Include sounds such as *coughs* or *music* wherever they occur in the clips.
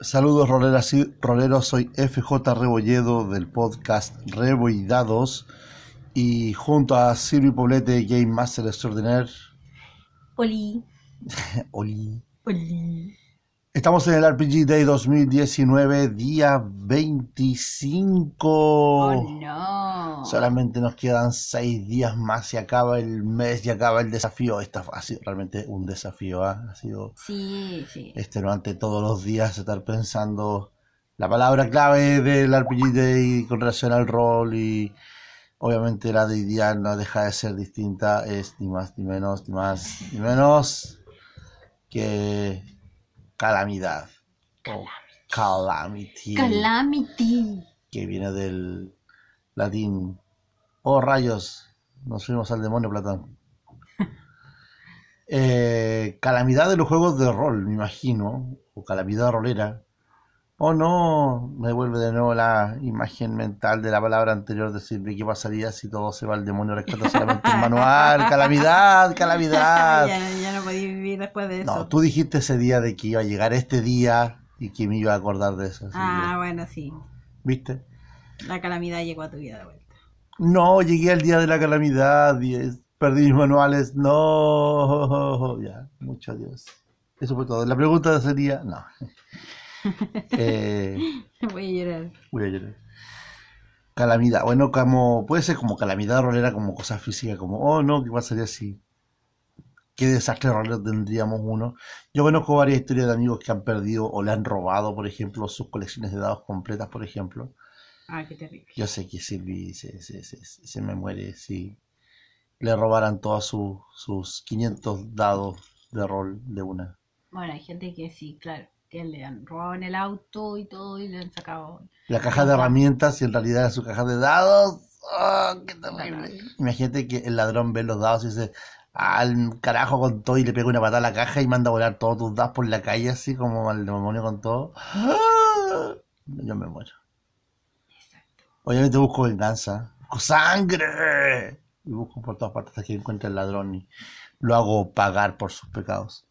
Saludos roleras y roleros, soy FJ Rebolledo del podcast Reboidados y junto a Silvio Poblete, Game Master Extraordinaire. Oli. *laughs* Oli. Oli. Estamos en el RPG Day 2019, día 25. Oh no. Solamente nos quedan seis días más y acaba el mes y acaba el desafío. Esta ha sido realmente un desafío, ¿ah? ha sido Sí, sí. extenuante todos los días estar pensando la palabra clave del RPG Day con relación al rol y obviamente la deidad no deja de ser distinta, es ni más ni menos, ni más ni menos que calamidad o calamity Calamity. que viene del latín. Oh rayos, nos fuimos al demonio Platón. *laughs* Eh, calamidad de los juegos de rol, me imagino, o calamidad rolera. Oh no, me vuelve de nuevo la imagen mental de la palabra anterior de Silvia. ¿Qué pasaría si todo se va al demonio? Rescata solamente un manual. Calamidad, calamidad. *laughs* ya, ya no podía vivir después de eso. No, tú dijiste ese día de que iba a llegar este día y que me iba a acordar de eso. ah, que, bueno, sí. ¿Viste? La calamidad llegó a tu vida de vuelta. No, llegué al día de la calamidad y perdí mis manuales. No, *laughs* ya, mucho adiós. Eso fue todo. La pregunta sería, no. Eh, *laughs* Voy a llorar. voy a llorar. Calamidad, bueno, como puede ser como calamidad rolera, como cosa física, como, oh no, ¿qué pasaría si? ¿Qué desastre rolero tendríamos uno? Yo conozco varias historias de amigos que han perdido o le han robado, por ejemplo, sus colecciones de dados completas, por ejemplo. Ah, qué terrible. Yo sé que Silvi se, se, se, se me muere si le robaran todos sus sus 500 dados de rol de una. Bueno, hay gente que sí, claro, que le han robado en el auto y todo y le han sacado. La caja de herramientas y en realidad era su caja de dados. ¡Ah, qué terrible! Imagínate que el ladrón ve los dados y dice, al carajo con todo y le pega una patada a la caja y manda a volar todos tus dados por la calle así como al demonio con todo. ¡Ah! Yo me muero. Exacto. Obviamente busco venganza. ¡Busco sangre! Y busco por todas partes hasta que encuentre al ladrón y lo hago pagar por sus pecados.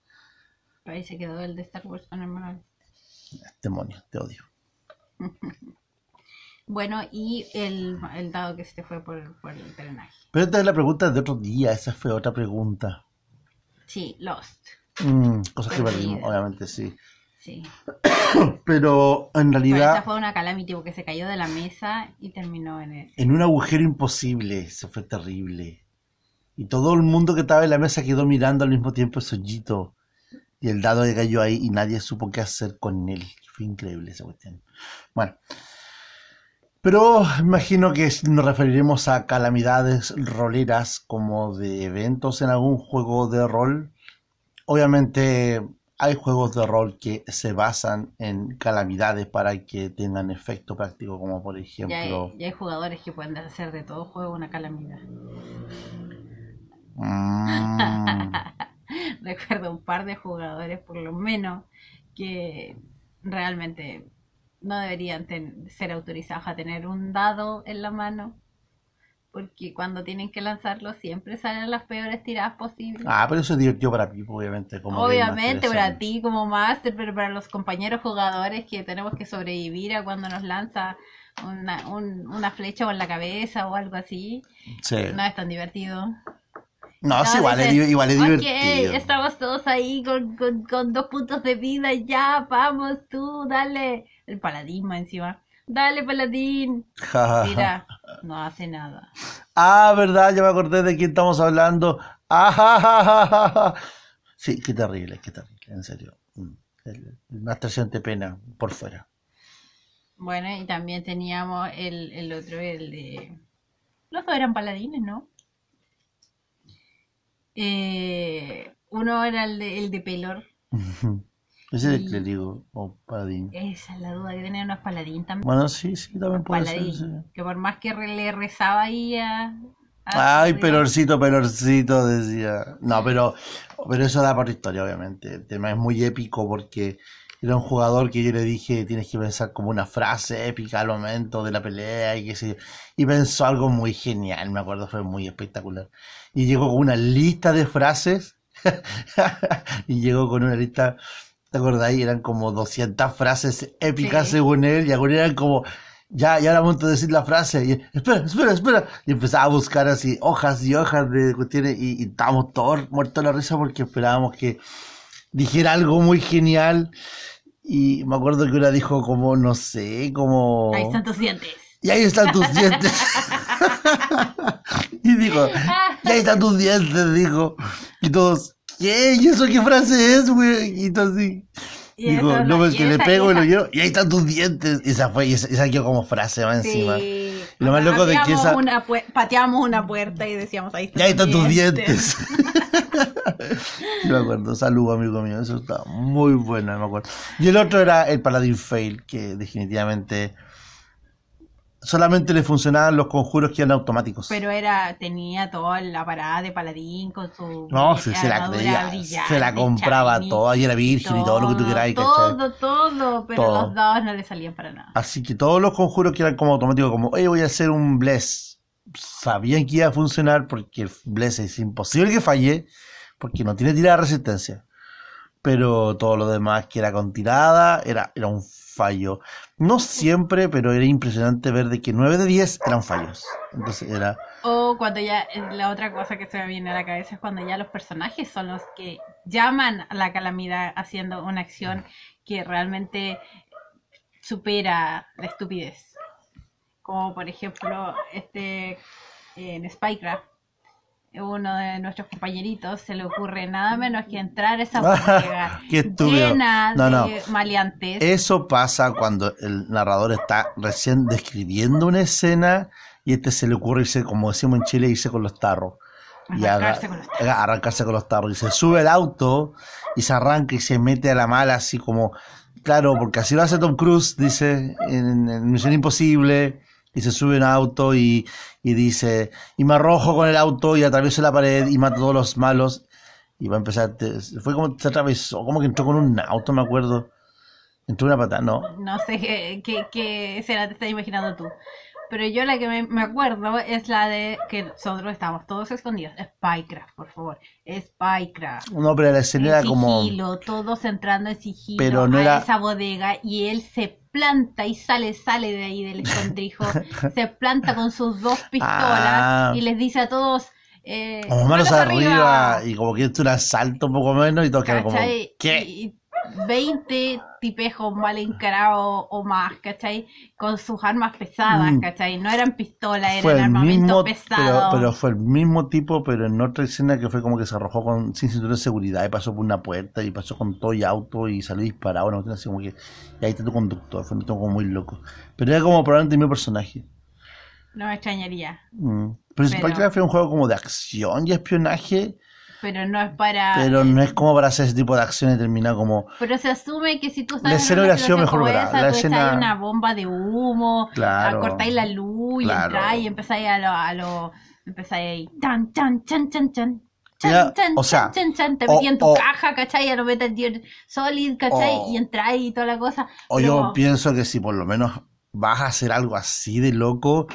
Ahí se quedó el de Star Wars con el manual. Demonio, te odio. *laughs* Bueno, y el, el dado que se te fue por, por el drenaje. Pero esta es la pregunta de otro día, esa fue otra pregunta. Sí, Lost. Mm, cosas que perdimos, obviamente sí. Sí. *coughs* Pero en Pero realidad, fue una calamity porque se cayó de la mesa y terminó en el... en un agujero imposible, eso fue terrible. Y todo el mundo que estaba en la mesa quedó mirando al mismo tiempo ese hoyito. Y el dado que cayó ahí y nadie supo qué hacer con él. Fue increíble esa cuestión. Bueno. Pero imagino que nos referiremos a calamidades roleras como de eventos en algún juego de rol. Obviamente hay juegos de rol que se basan en calamidades para que tengan efecto práctico, como por Ya hay, ejemplo... ya hay jugadores que pueden hacer de todo juego una calamidad. Mm, *laughs* Recuerdo un par de jugadores, por lo menos, que realmente no deberían ten- ser autorizados a tener un dado en la mano, porque cuando tienen que lanzarlo siempre salen las peores tiradas posibles. Ah, pero eso es divertido para mí, obviamente. Como Obviamente para ti como máster, pero para los compañeros jugadores que tenemos que sobrevivir a cuando nos lanza una, un- una flecha o en la cabeza o algo así, Sí. no es tan divertido. No, sí, No, igual, es, igual es divertido. estamos todos ahí con, con, con dos puntos de vida, ya, vamos tú, dale. El paladín más encima. Dale, paladín. Mira, no hace nada. Ah, verdad, ya me acordé de quién estamos hablando. Ah. Sí, qué terrible, qué terrible, en serio. Mm. El, el Master siente pena por fuera. Bueno, y también teníamos el, el otro, el de... Los dos eran paladines, ¿no? Eh, uno era el de, el de Pelor. *laughs* Ese es el clérigo o paladín. Esa es la duda que tenía, no es paladín también. Bueno, sí, sí, también puede ser. Sí. Que por más que re- le rezaba ahí a... a- Ay, pelorcito, pelorcito, decía. No, pero, pero eso da para historia, obviamente. El tema es muy épico porque era un jugador que yo le dije, tienes que pensar como una frase épica al momento de la pelea y que sé yo. Y pensó algo muy genial, me acuerdo, fue muy espectacular. Y llegó con una lista de frases. *laughs* y llegó con una lista ¿Te acordáis? Eran como 200 frases épicas Sí. según él, y ahora eran como, ya, ya era momento de decir la frase, y espera, espera, espera, y empezaba a buscar así hojas y hojas de cuestiones, y, y estábamos todos muertos de la risa porque esperábamos que dijera algo muy genial, y me acuerdo que una dijo como, no sé, como... Ahí están tus dientes. Y ahí están tus dientes. *laughs* y dijo, y ahí están tus dientes, dijo. Y todos, ¿qué? ¿Y eso qué frase es, güey? Y todo así. Y Digo, no, no- pues que le esa- pego y lo llevo. Y ahí están tus dientes. Y esa fue, y esa, esa quedó como frase encima. Sí. Y lo más loco de que esa- una pateábamos una puerta y decíamos ahí Y ahí están tus dientes. Yo *laughs* me acuerdo, salud amigo mío, eso estaba muy bueno, me acuerdo. Y el otro era el Paladin Fail, que definitivamente solamente le funcionaban los conjuros que eran automáticos. Pero era, tenía toda la parada de paladín con su No, sí, se la creía, se la compraba shiny, toda y era virgen y todo lo que tú queráis, ¿cachai? Todo, todo, pero Todo. los dados no le salían para nada. Así que todos los conjuros que eran como automáticos, como, oye, voy a hacer un bless, sabían que iba a funcionar porque el bless es imposible que falle, porque no tiene tirada de resistencia. Pero todo lo demás que era con tirada era, era un fallo. No siempre, pero era impresionante ver de que 9 de 10 eran fallos. Entonces era... O cuando ya, eh, la otra cosa que se me viene a la cabeza es cuando ya los personajes son los que llaman a la calamidad haciendo una acción que realmente supera la estupidez. Como por ejemplo, este en Spycraft, uno de nuestros compañeritos se le ocurre nada menos que entrar a esa *laughs* bodega Qué estúpido. llena No, no. de maleantes. Eso pasa cuando el narrador está recién describiendo una escena y este se le ocurre irse, como decimos en Chile, irse con los tarros. Y Arrancarse con los tarros. arrancarse con los tarros. Y se sube al auto y se arranca y se mete a la mala así como, claro, porque así lo hace Tom Cruise, dice, en, en Misión Imposible, y se sube un auto y, y dice, y me arrojo con el auto y atravieso la pared y mato a todos los malos. Y va a empezar, fue como se atravesó, como que entró con un auto, me acuerdo. Entró una patada, no. No sé qué, qué, qué escena te estás imaginando tú. Pero yo la que me, me acuerdo es la de que nosotros estábamos todos escondidos. Spycraft, por favor. Spycraft. No, pero la escena En era como... sigilo, todos entrando en sigilo Pero no a era- esa bodega y él se planta y sale, sale de ahí del escondrijo, *laughs* se planta con sus dos pistolas Ah. y les dice a todos eh, Como manos arriba, y como que esto un asalto un poco menos y todos quedan como. ¿qué? Y 20 tipejos mal encarados o más, ¿cachai? Con sus armas pesadas, Mm. ¿cachai? No eran pistolas, Fue eran el armamento mismo, pero, pesado. pero fue el mismo tipo, pero en otra escena que fue como que se arrojó con, sin cinturón de seguridad y pasó por una puerta y pasó con todo y auto y salió disparado, una cuestión así como que, y ahí está tu conductor, fue todo como muy loco. Pero era como probablemente el mismo personaje. No me extrañaría. Mm. Pero, Pero- Spycraft fue un juego como de acción y espionaje, Pero no es para... pero no es como para hacer ese tipo de acción y terminar como, Pero se asume que si tú estás La en escena hubiera sido mejor esa, La escena- una bomba de humo, Claro. a- cortáis la luz y Claro. entráis y empezáis a lo... A lo empezáis ahí, tan, tan, chan, chan, chan. Ya, Chan, chan, o sea, chan, chan, chan, te o- metí en tu o- caja, ¿cachai? A lo Gear Solid, ¿cachai? o- y entráis y toda la cosa. O Pero- yo pienso que si por lo menos vas a hacer algo así de loco,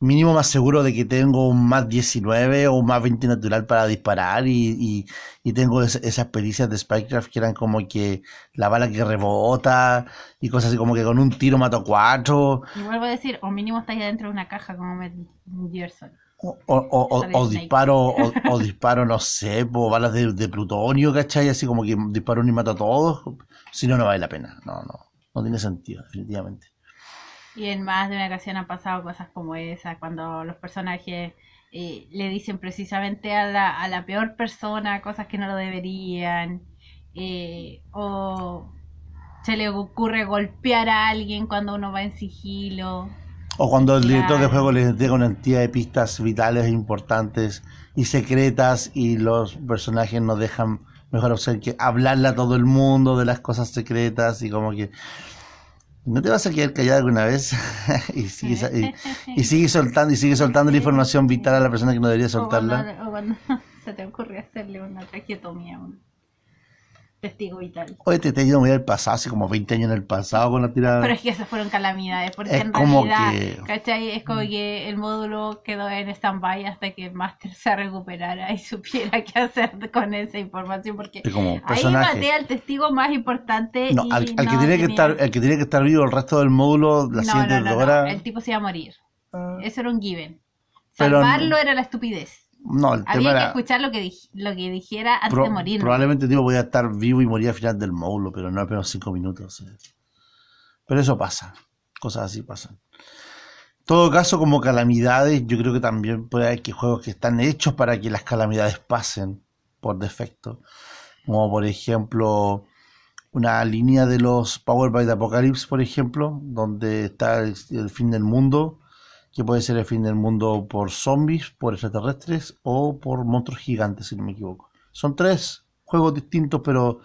mínimo más seguro de que tengo un más 19 o un más 20 natural para disparar y, y, y tengo es- esas pericias de Spycraft que eran como que la bala que rebota y cosas así como que con un tiro mato cuatro Y vuelvo a decir, o mínimo estáis adentro de una caja como Solid. o, o, o, o disparo o, o disparo no sé, po, balas de, de plutonio, ¿cachai? Así como que disparo uno y mato a todos. Si no, no vale la pena. No, no. No tiene sentido, definitivamente. Y en más de una ocasión han pasado cosas como esa, cuando los personajes eh, le dicen precisamente a la, a la peor persona cosas que no lo deberían, eh, o se le ocurre golpear a alguien cuando uno va en sigilo. O cuando el director de juego les entrega una cantidad de pistas vitales e importantes y secretas y los personajes no dejan mejor opción que hablarle a todo el mundo de las cosas secretas y como que no te vas a quedar callado alguna vez *laughs* y sigues y, y *laughs* sigue soltando y sigue soltando la información vital a la persona que no debería O cuando, soltarla. o cuando *laughs* se te ocurre hacerle una. Testigo vital. Oye, te, te he ido muy al pasado, hace como 20 años en el pasado con la tirada. Pero es que esas fueron calamidades, porque Es en como realidad, que- ¿cachai? Es como que el módulo quedó en stand-by hasta que el máster se recuperara y *laughs* supiera qué hacer con esa información, porque como ahí personaje. maté al testigo más importante No, y al, al que tiene que estar, el que tiene que estar vivo el resto del módulo, siguientes no, no, horas. el tipo se iba a morir. Ah. Eso era un given. Salvarlo era la estupidez. No, el tema Había que era. escuchar lo que, dij- lo que dijera antes pro- de morir. probablemente el tipo podía estar vivo y morir al final del módulo, pero no apenas 5 minutos. eh. Pero eso pasa. Cosas así pasan. En todo caso, como calamidades, yo creo que también puede haber que juegos que están hechos para que las calamidades pasen por defecto. Como por ejemplo, una línea de los Power by the Apocalypse, por ejemplo, donde está el, el fin del mundo, que puede ser el fin del mundo por zombies, por extraterrestres o por monstruos gigantes, si no me equivoco. Son tres juegos distintos, pero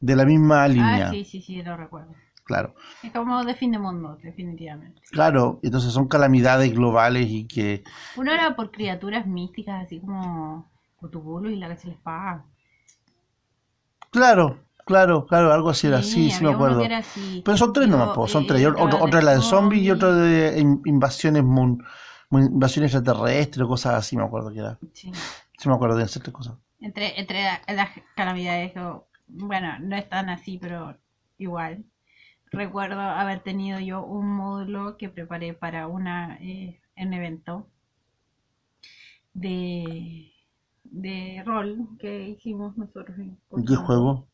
de la misma línea. Ah, sí, sí, sí, lo recuerdo. Claro. Es como de fin de mundo, definitivamente. Claro, entonces son calamidades globales y que Uno era por criaturas místicas, así como Cthulhu y la que se les paga. Claro, claro, claro, algo así era, sí, sí me acuerdo. así. Pero son tres nomás, son tres. Estaba otra es la de zombies y otra de in- invasiones mun- invasiones extraterrestres, cosas así, me acuerdo que era. Sí. Sí me acuerdo de tres cosas. Entre, entre la- las calamidades, bueno, no es tan así, pero igual. Recuerdo haber tenido yo un módulo que preparé para una eh, un evento de, de rol que hicimos nosotros. en ¿Y qué juego?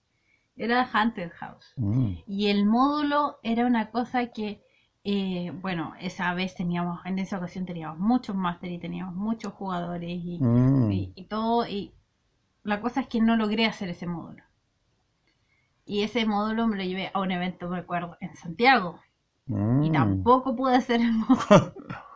Era Haunted House. Mm. Y el módulo era una cosa que, eh, bueno, esa vez teníamos, en esa ocasión teníamos muchos máster y teníamos muchos jugadores y, Mm. y, y todo. Y la cosa es que no logré hacer ese módulo. Y ese módulo me lo llevé a un evento, me acuerdo, en Santiago. Y Mm. tampoco pude hacer el módulo.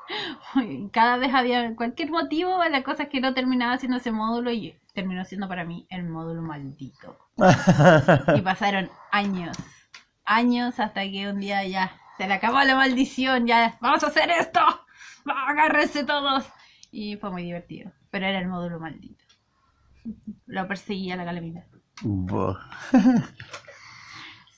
*laughs* Cada vez había cualquier motivo, la cosa es que no terminaba haciendo ese módulo y terminó siendo para mí el módulo maldito. *laughs* Y pasaron años, años hasta que un día ya se le acabó la maldición, ya vamos a hacer esto, agárrense todos. Y fue muy divertido, pero era el módulo maldito. Lo perseguía la calamidad. *laughs*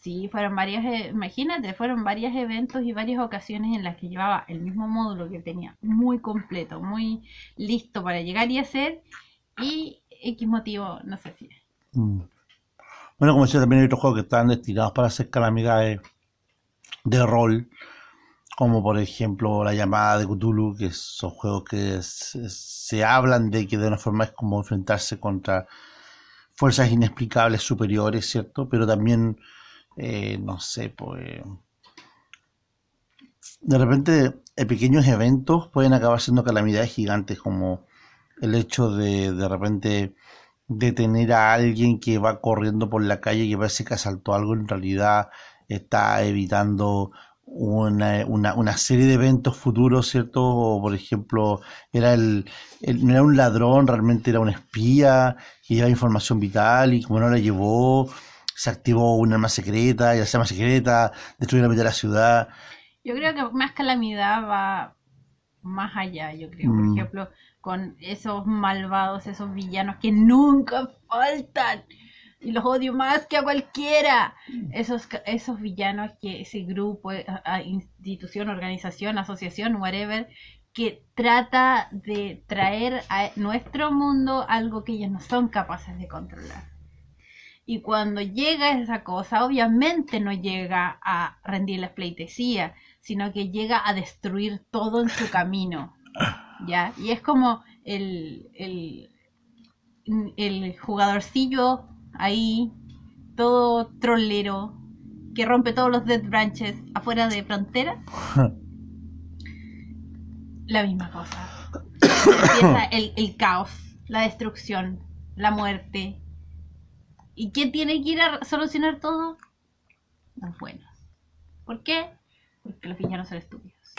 Sí, fueron varias, eh, imagínate, fueron varios eventos y varias ocasiones en las que llevaba el mismo módulo que tenía muy completo, muy listo para llegar y hacer, y X motivo no se hacía. Mm. Bueno, como decía, también hay otros juegos que están destinados para hacer calamidades de rol, como por ejemplo la llamada de Cthulhu, que son juegos que se, se hablan de que de una forma es como enfrentarse contra fuerzas inexplicables superiores, ¿cierto? Pero también, eh, no sé, pues... De repente, eh, pequeños eventos pueden acabar siendo calamidades gigantes, como el hecho de de repente detener a alguien que va corriendo por la calle y que parece que asaltó algo, en realidad está evitando una, una, una serie de eventos futuros, ¿cierto? O, por ejemplo, era el, el- no era un ladrón, realmente era un espía que llevaba información vital y como no la llevó, se activó un arma secreta y la arma secreta destruyó la mitad de la ciudad. Yo creo que más calamidad va más allá, yo creo. Por Mm. ejemplo, con esos malvados, esos villanos que nunca faltan. Y los odio más que a cualquiera. Esos, esos villanos que ese grupo, eh, institución, organización, asociación, whatever, que trata de traer a nuestro mundo algo que ellos no son capaces de controlar. Y cuando llega esa cosa, obviamente no llega a rendir la pleitesía, sino que llega a destruir todo en su camino. ¿Ya? Y es como el, el, el jugadorcillo ahí, todo trolero, que rompe todos los dead branches afuera de frontera. *laughs* La misma cosa. *coughs* Empieza el, el caos, la destrucción, la muerte. ¿Y quién tiene que ir a solucionar todo? Los buenos. ¿Por qué? Porque los villanos son estúpidos.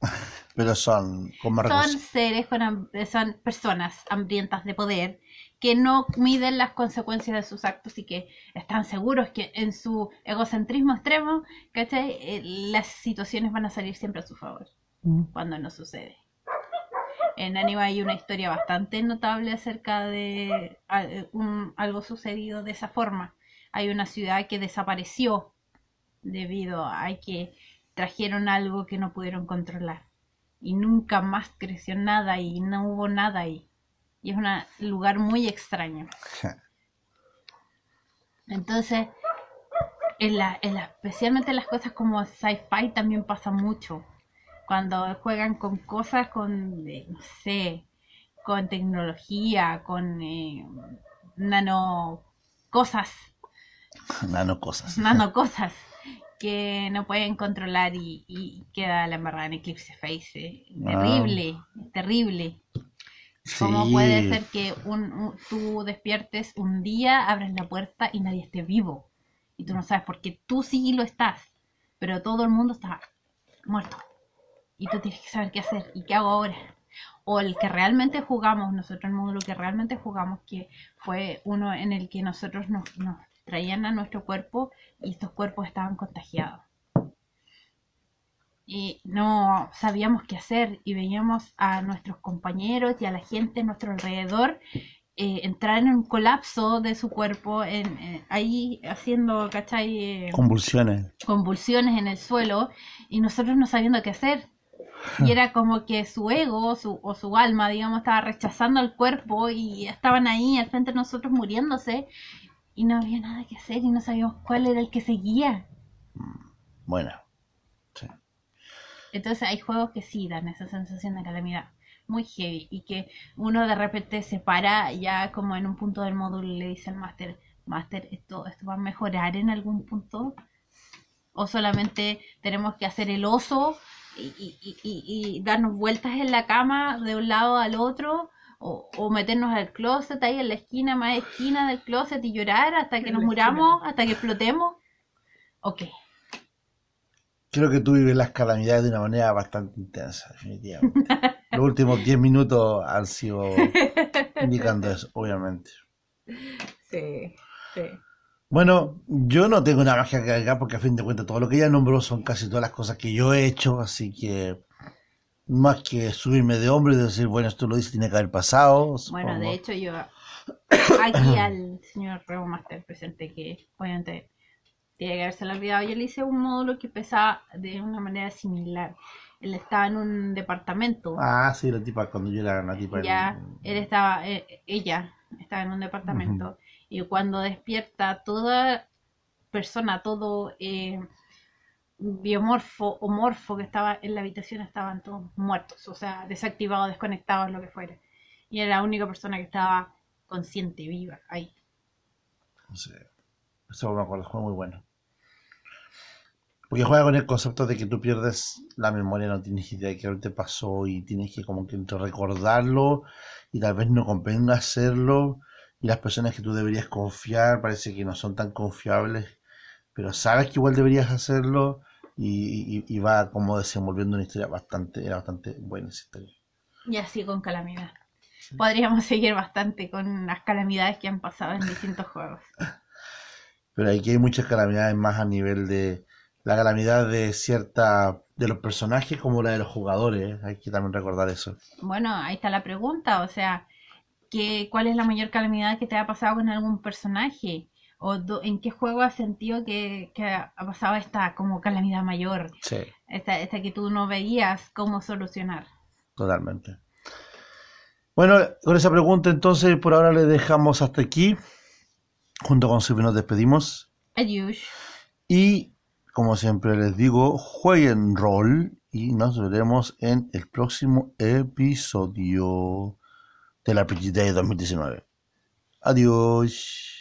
*laughs* Pero son como Son seres con son personas hambrientas de poder que no miden las consecuencias de sus actos y que están seguros que en su egocentrismo extremo, ¿cachai? Eh, las situaciones van a salir siempre a su favor cuando no sucede. En Anima hay una historia bastante notable acerca de un- algo sucedido de esa forma. hay una ciudad que desapareció debido a que trajeron algo que no pudieron controlar. Y nunca más creció nada y no hubo nada ahí. Y es un lugar muy extraño. Entonces, en la, en especialmente las cosas como sci-fi también pasa mucho. Cuando juegan con cosas con, eh, no sé, con tecnología, con eh, nano cosas. *laughs* Nano cosas. Nano cosas que no pueden controlar y, queda la embarrada en Eclipse Face. Eh. Ah. Terrible, terrible. ¿Cómo puede ser que un, tú despiertes un día, abres la puerta y nadie esté vivo? Y tú no sabes por qué tú sí lo estás, pero todo el mundo está muerto. Y tú tienes que saber qué hacer y qué hago ahora. O el que realmente jugamos, nosotros el módulo que realmente jugamos, que fue uno en el que nosotros nos, nos traían a nuestro cuerpo y estos cuerpos estaban contagiados. Y no sabíamos qué hacer y veíamos a nuestros compañeros y a la gente a nuestro alrededor eh, entrar en un colapso de su cuerpo, en, eh, ahí haciendo, ¿cachai? Eh, convulsiones. Convulsiones en el suelo y nosotros no sabiendo qué hacer. *laughs* Y era como que su ego su, o su alma, digamos, estaba rechazando el cuerpo y estaban ahí al frente de nosotros muriéndose y no había nada que hacer y no sabíamos cuál era el que seguía. Mm, bueno, sí. Entonces hay juegos que sí dan esa sensación de calamidad muy heavy y que uno de repente se para ya como en un punto del módulo y le dice al máster, máster, ¿esto, ¿esto va a mejorar en algún punto? ¿O solamente tenemos que hacer el oso y, y, y, y darnos vueltas en la cama de un lado al otro? O, meternos al closet ahí en la esquina más esquina del closet y llorar hasta que nos muramos, hasta que explotemos. Ok. Creo que tú vives las calamidades de una manera bastante intensa, definitivamente. *laughs* Los últimos 10 minutos han sido indicando eso, obviamente. Sí, sí. Bueno, yo no tengo nada más que agregar porque a fin de cuentas todo lo que ella nombró son casi todas las cosas que yo he hecho, así que más que subirme de hombro y decir, bueno, esto lo dice, tiene que haber pasado. Bueno, de hecho yo aquí al señor Rebo Master presente que obviamente tiene que haberse olvidado, yo le hice un módulo que pesaba de una manera similar. Él estaba en un departamento. Ah, sí, la tipa, cuando yo era una tipa. Ya, él estaba, eh, ella estaba en un departamento. Y cuando despierta, toda persona, todo eh, biomorfo o morfo que estaba en la habitación estaban todos muertos, o sea, desactivados, desconectados, lo que fuera. Y era la única persona que estaba consciente, viva, ahí. No sé. Eso me acuerdo, fue muy bueno. Porque juega con el concepto de que tú pierdes la memoria, no tienes idea de qué te pasó y tienes que como que recordarlo y tal vez no convenga hacerlo y las personas que tú deberías confiar parece que no son tan confiables, pero sabes que igual deberías hacerlo y, va como desenvolviendo una historia bastante, era bastante buena esa historia. Y así con calamidad. Podríamos seguir bastante con las calamidades que han pasado en distintos juegos. *laughs* Pero aquí hay muchas calamidades más a nivel de la calamidad de cierta de los personajes como la de los jugadores. Hay que también recordar eso. Bueno, ahí está la pregunta, o sea, ¿qué, ¿cuál es la mayor calamidad que te ha pasado con algún personaje? O en qué juego has sentido que, ha pasado esta como calamidad mayor, sí. esta, esta que tú no veías cómo solucionar. Totalmente. Bueno, con esa pregunta entonces por ahora le dejamos hasta aquí. Junto con Silvio nos despedimos. Adiós. Y como siempre les digo, jueguen rol y nos veremos en el próximo episodio de la RPG Day 2019. Adiós.